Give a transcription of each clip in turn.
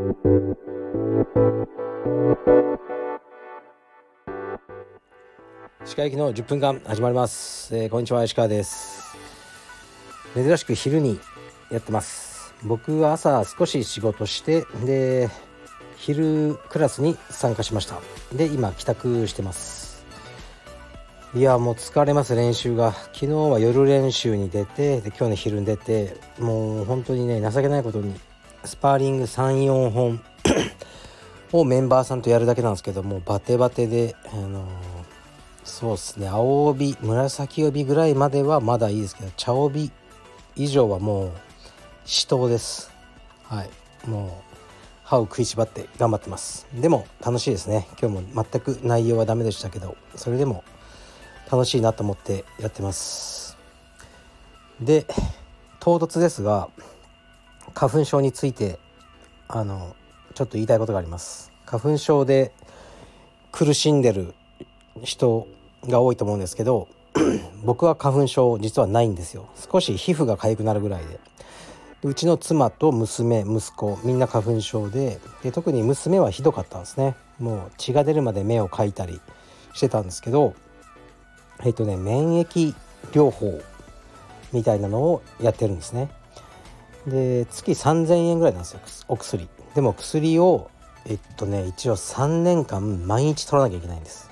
歯科行きの10分間始まります、えー、こんにちは石川です。珍しく昼にやってます。僕は朝少し仕事してで昼クラスに参加しました。で今帰宅してます。いやもう疲れます練習が。昨日は夜練習に出てで今日の昼に出てもう本当にね情けないことにスパーリング34本 をメンバーさんとやるだけなんですけどもバテバテであのー、そうっすね。青帯紫帯ぐらいまではまだいいですけど茶帯以上はもう死闘です。はい。もう歯を食いしばって頑張ってます。でも楽しいですね。今日も全く内容はダメでしたけどそれでも楽しいなと思ってやってます。で唐突ですが花粉症についてあのちょっと言いたいことがあります。花粉症で苦しんでる人が多いと思うんですけど 僕は花粉症実はないんですよ。少し皮膚が痒くなるぐらいで。うちの妻と娘息子みんな花粉症でで特に娘はひどかったんですね。もう血が出るまで目をかいたりしてたんですけどえっとね免疫療法みたいなのをやってるんですね。で月3,000円ぐらいなんですよお薬。でも薬をえっとね一応3年間毎日取らなきゃいけないんです、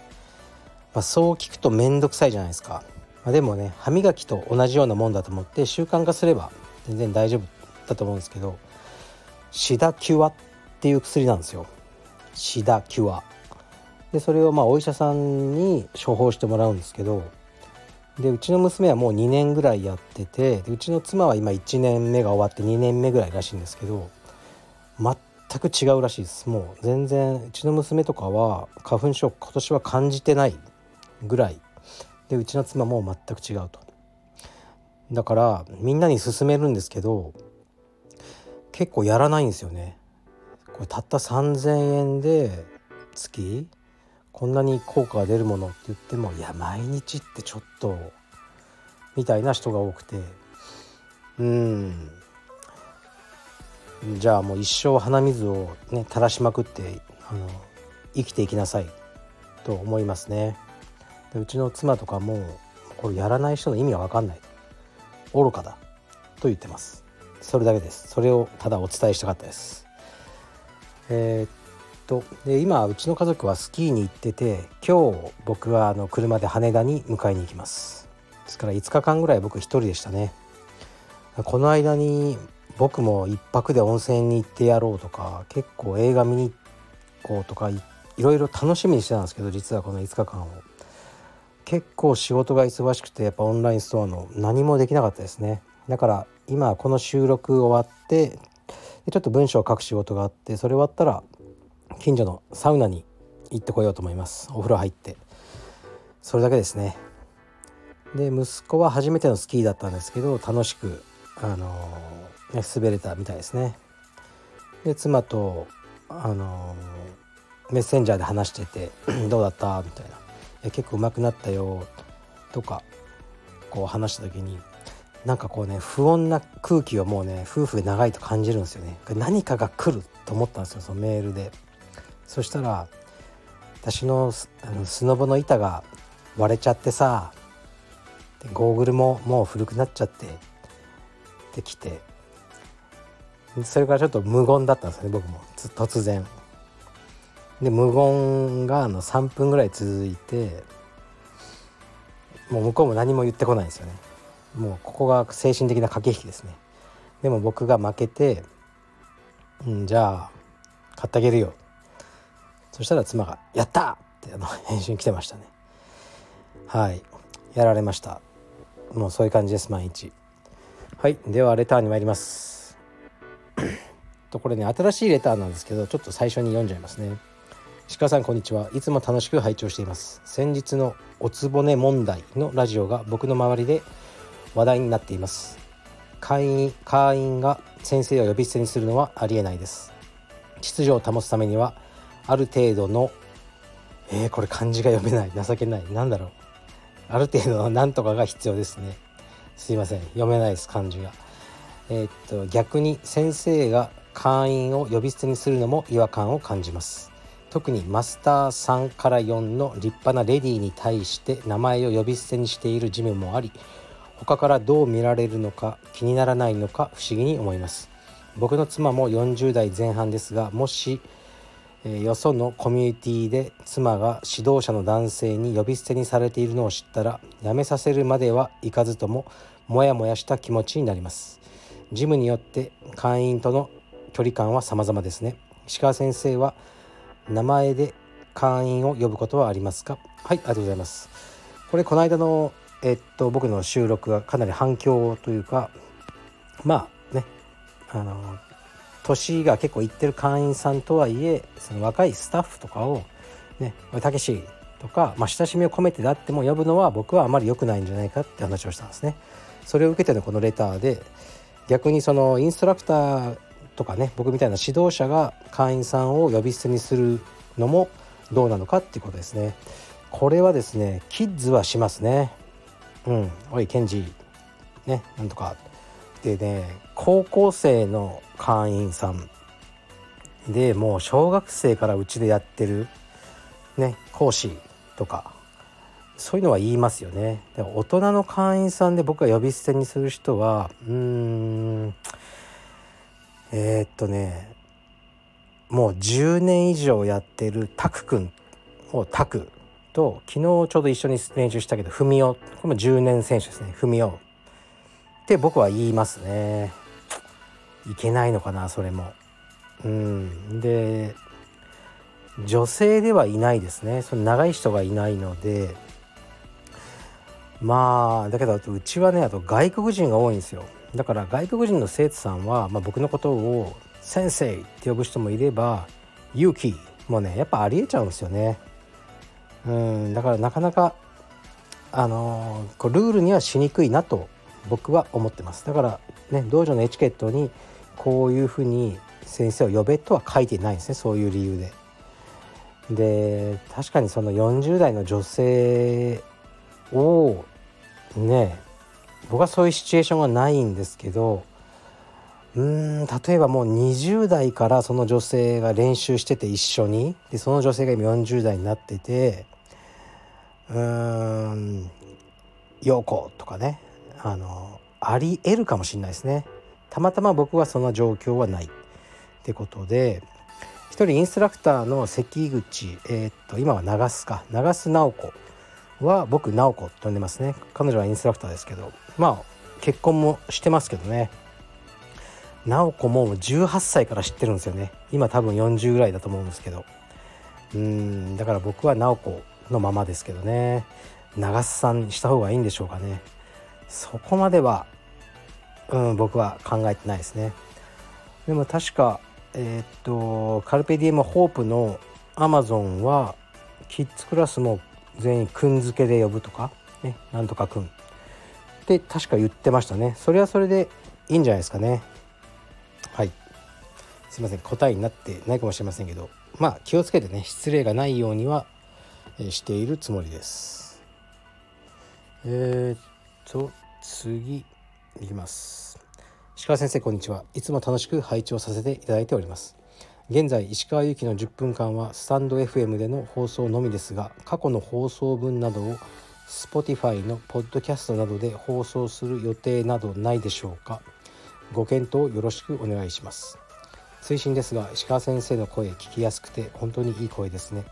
まあ、そう聞くと面倒くさいじゃないですか、まあ、でもね歯磨きと同じようなもんだと思って習慣化すれば全然大丈夫だと思うんですけどシダキュアっていう薬なんですよ。シダキュアでそれをまあお医者さんに処方してもらうんですけどでうちの娘はもう2年ぐらいやっててうちの妻は今1年目が終わって2年目ぐらいらしいんですけど全く違うらしいです。もう全然うちの娘とかは花粉症今年は感じてないぐらい。でうちの妻も全く違うと。だからみんなに勧めるんですけど結構やらないんですよね。これたった3,000円で月こんなに効果が出るものって言ってもいや毎日ってちょっとみたいな人が多くて。うん。じゃあもう一生鼻水をね垂らしまくってあの生きていきなさい。と思いますね。でうちの妻とかもこれやらない人の意味が分かんない。愚かだ。と言ってます。それだけです。それをただお伝えしたかったです。えー、とで今うちの家族はスキーに行ってて今日僕はあの車で羽田に迎えに行きます。ですから5日間ぐらい僕一人でしたね。この間に僕も1泊で温泉に行ってやろうとか結構映画見に行こうとかいろいろ楽しみにしてたんですけど実はこの5日間を。結構仕事が忙しくてやっぱオンラインストアの何もできなかったですね。だから今この収録終わってちょっと文章を書く仕事があってそれ終わったら近所のサウナに行ってこようと思います。お風呂入って。それだけですね。で息子は初めてのスキーだったんですけど楽しくあの、ね、滑れたみたいですね。で妻とあの、メッセンジャーで話してて どうだった？みたいな「結構上手くなったよ」とかこう話した時になんかこうね不穏な空気をもうね夫婦で長いと感じるんですよね。何かが来ると思ったんですよそのメールで。そしたら私のあのスノボの板が割れちゃってさゴーグルももう古くなっちゃってできて。それからちょっと無言だったんですね僕も。突然。で無言があの3分ぐらい続いてもう向こうも何も言ってこないんですよね。もうここが精神的な駆け引きですね。でも僕が負けて「うんじゃあ買ってあげるよ」そしたら妻が「やった!」ってあの返信来てましたね。はい。やられました。もうそういう感じです毎日。はい。ではレターに参ります。とこれね新しいレターなんですけどちょっと最初に読んじゃいますね。鹿さんこんにちは。いつも楽しく拝聴しています。先日のおつぼね問題のラジオが僕の周りで話題になっています。会員会員が先生を呼び捨てにするのはありえないです。秩序を保つためにはある程度のえー、これ漢字が読めない。情けない。何だろう。ある程度の何とかが必要ですね。すいません。読めないです漢字が。えー、っと逆に先生が会員を呼び捨てにするのも違和感を感じます。特にマスター3から4の立派なレディーに対して名前を呼び捨てにしているジムもあり他からどう見られるのか気にならないのか不思議に思います。僕の妻も40代前半ですがもし、え、よそのコミュニティで妻が指導者の男性に呼び捨てにされているのを知ったら辞めさせるまではいかずともモヤモヤした気持ちになります。ジムによって会員との距離感は様々ですね。石川先生は名前で会員を呼ぶことはありますか？はいありがとうございます。これこの間のえっと僕の収録がかなり反響というかまあねあの年が結構いってる会員さんとはいえその若いスタッフとかをね「たけし」とか、まあ、親しみを込めてであっても呼ぶのは僕はあまり良くないんじゃないかって話をしたんですね。それを受けてのこのレターで逆にそのインストラクターとかね僕みたいな指導者が会員さんを呼び捨てにするのもどうなのかっていうことですね。これはですねキッズはしますね。うん、おいケンジねなんとかでね高校生の会員さんでもう小学生からうちでやってるね講師とかそういうのは言いますよね。で大人の会員さんで僕が呼び捨てにする人はうーんえー、っとねもう10年以上やってるタク君をタクと昨日ちょうど一緒に練習したけど文雄。これも10年選手ですね。文雄。って僕は言いますね。いけないのかなそれも。うん。で女性ではいないですね。その長い人がいないので。まあだけどうちはねあと外国人が多いんですよ。だから外国人の生徒さんは、まあ、僕のことを「先生」って呼ぶ人もいれば「勇気」もねやっぱありえちゃうんですよね。うん。だからなかなかあのー、こうルールにはしにくいなと僕は思ってますだからね道場のエチケットにこういうふうに先生を呼べとは書いてないんですねそういう理由で。で確かにその40代の女性をね僕はそういうシチュエーションはないんですけどうん例えばもう20代からその女性が練習してて一緒にでその女性が今40代になっててうーん「陽子」とかねあのありえるかもしれないですね。たまたま僕はその状況はない。ってことで一人インストラクターの関口、えー、っと今は長須か。長須直子は僕直子と呼んでますね。彼女はインストラクターですけど。まあ結婚もしてますけどね。直子も18歳から知ってるんですよね。今多分40ぐらいだと思うんですけど。うんだから僕は直子のままですけどね。長須さんにした方がいいんでしょうかね。そこまではうん僕は考えてないですね。でも確かえー、っとカルペディエムホープのアマゾンはキッズクラスも全員くん付けで呼ぶとかねなんとかくんって確か言ってましたね。それはそれでいいんじゃないですかね。はい。すいません。答えになってないかもしれませんけど。まあ気をつけてね失礼がないようにはしているつもりです。えー、っと次いきます。石川先生こんにちは。いつも楽しく拝聴させていただいております。現在石川由紀の10分間はスタンド FM での放送のみですが過去の放送分などを Spotify のポッドキャストなどで放送する予定などないでしょうか。ご検討よろしくお願いします。追伸ですが石川先生の声聞きやすくて本当にいい声ですね。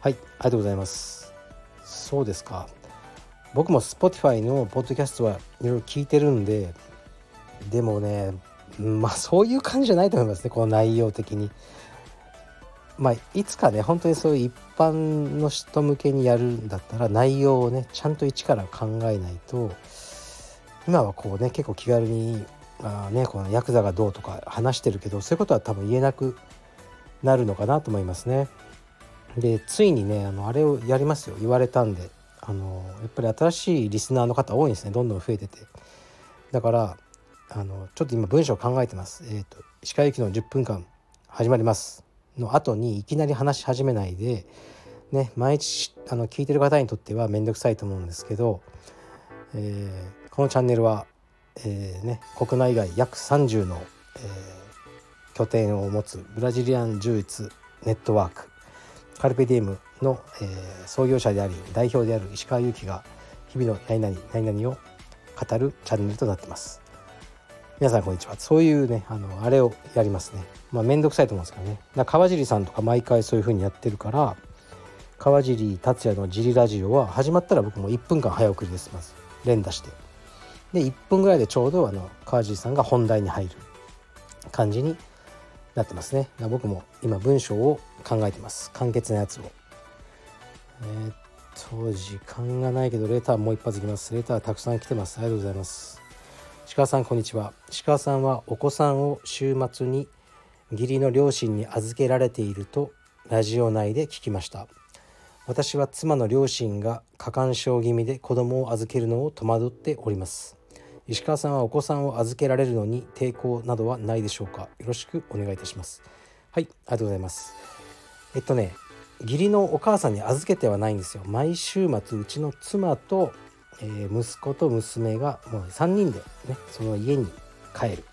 はいありがとうございます。そうですか。僕も Spotify のポッドキャストはいろいろ聞いてるんででもねまあそういう感じじゃないと思いますねこの内容的に。まあ、いつかね本当にそういう一般の人向けにやるんだったら内容をねちゃんと一から考えないと今はこうね結構気軽にあねこのヤクザがどうとか話してるけどそういうことは多分言えなくなるのかなと思いますね。でついにねあのあれをやりますよ言われたんであのやっぱり新しいリスナーの方多いんですね。どんどん増えてて。だからあのちょっと今文章を考えてます。えっ、ー、と石川行きの10分間始まります。の後にいきなり話し始めないでね毎日あの聞いてる方にとっては面倒くさいと思うんですけど、えー、このチャンネルは、えー、ね、国内外約30の、えー、拠点を持つブラジリアン柔術ネットワークカルペディエムの、えー、創業者であり代表である石川祐希が日々の何々何々を語るチャンネルとなってます。皆さんこんにちは。そういうねあのあれをやりますね。まあ面倒くさいと思うんですけどね。だ川尻さんとか毎回そういう風にやってるから川尻達也の「ジリラジオ」は始まったら僕も1分間早送りです。まず連打して。で1分ぐらいでちょうどあの川尻さんが本題に入る感じになってますね。僕も今文章を考えてます。簡潔なやつを。えー、っと時間がないけどレターもう一発いきます。レターたくさん来てます。ありがとうございます。鹿さんこんにちは。鹿さんはお子さんを週末に義理の両親に預けられているとラジオ内で聞きました。私は妻の両親が過干渉気味で子供を預けるのを戸惑っております。石川さんはお子さんを預けられるのに抵抗などはないでしょうか。よろしくお願いいたします。はいありがとうございます。えっとね義理のお母さんに預けてはないんですよ。毎週末うちの妻と、えー、息子と娘がもう3人でねその家に帰る。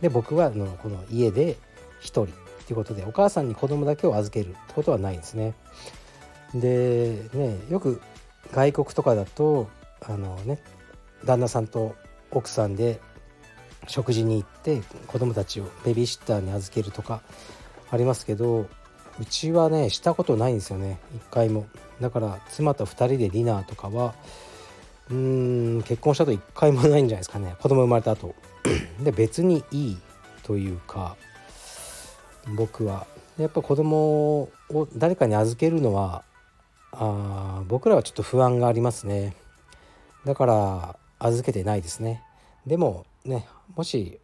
で僕はのこの家で1人っていうことでお母さんに子供だけを預けるってことはないんですね。でねよく外国とかだとあのね旦那さんと奥さんで食事に行って子供たちをベビーシッターに預けるとかありますけどうちはねしたことないんですよね。一回も。だから妻と2人でディナーとかはうーん結婚したと一回もないんじゃないですかね。子供生まれた後。で別にいいというか僕は。やっぱ子供を誰かに預けるのはあ僕らはちょっと不安がありますね。だから預けてないですね。でもねもし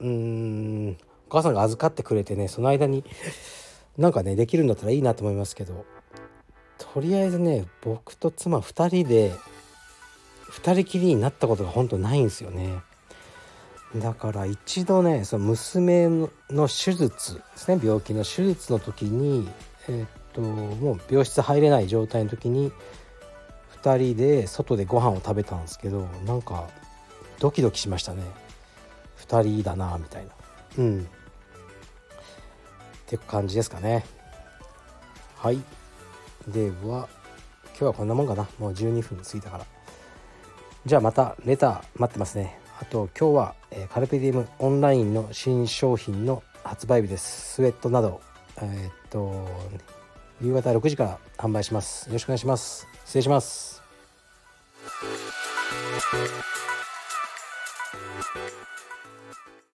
うーんお母さんが預かってくれてねその間になんかねできるんだったらいいなと思いますけどとりあえずね僕と妻2人で2人きりになったことが本当ないんですよね。だから一度ねその娘の手術ですね病気の手術の時にえ、っともう病室入れない状態の時に2人で外でご飯を食べたんですけどなんかドキドキしましたね。2人だなみたいな。うん。って感じですかね。はい。では今日はこんなもんかな。もう12分過ぎたから。じゃあまたレター待ってますね。あと今日は、えー、カルペディウムオンラインの新商品の発売日です。スウェットなどえー、っと夕方6時から販売します。よろしくお願いします。失礼します。